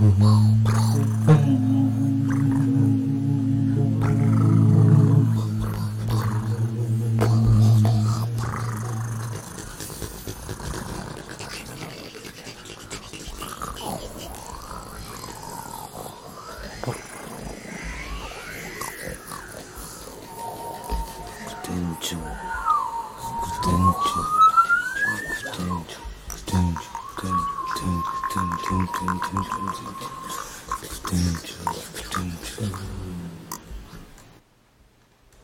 Mm-hmm. 店長副店長副店長副店長店長店長店長店長店長店長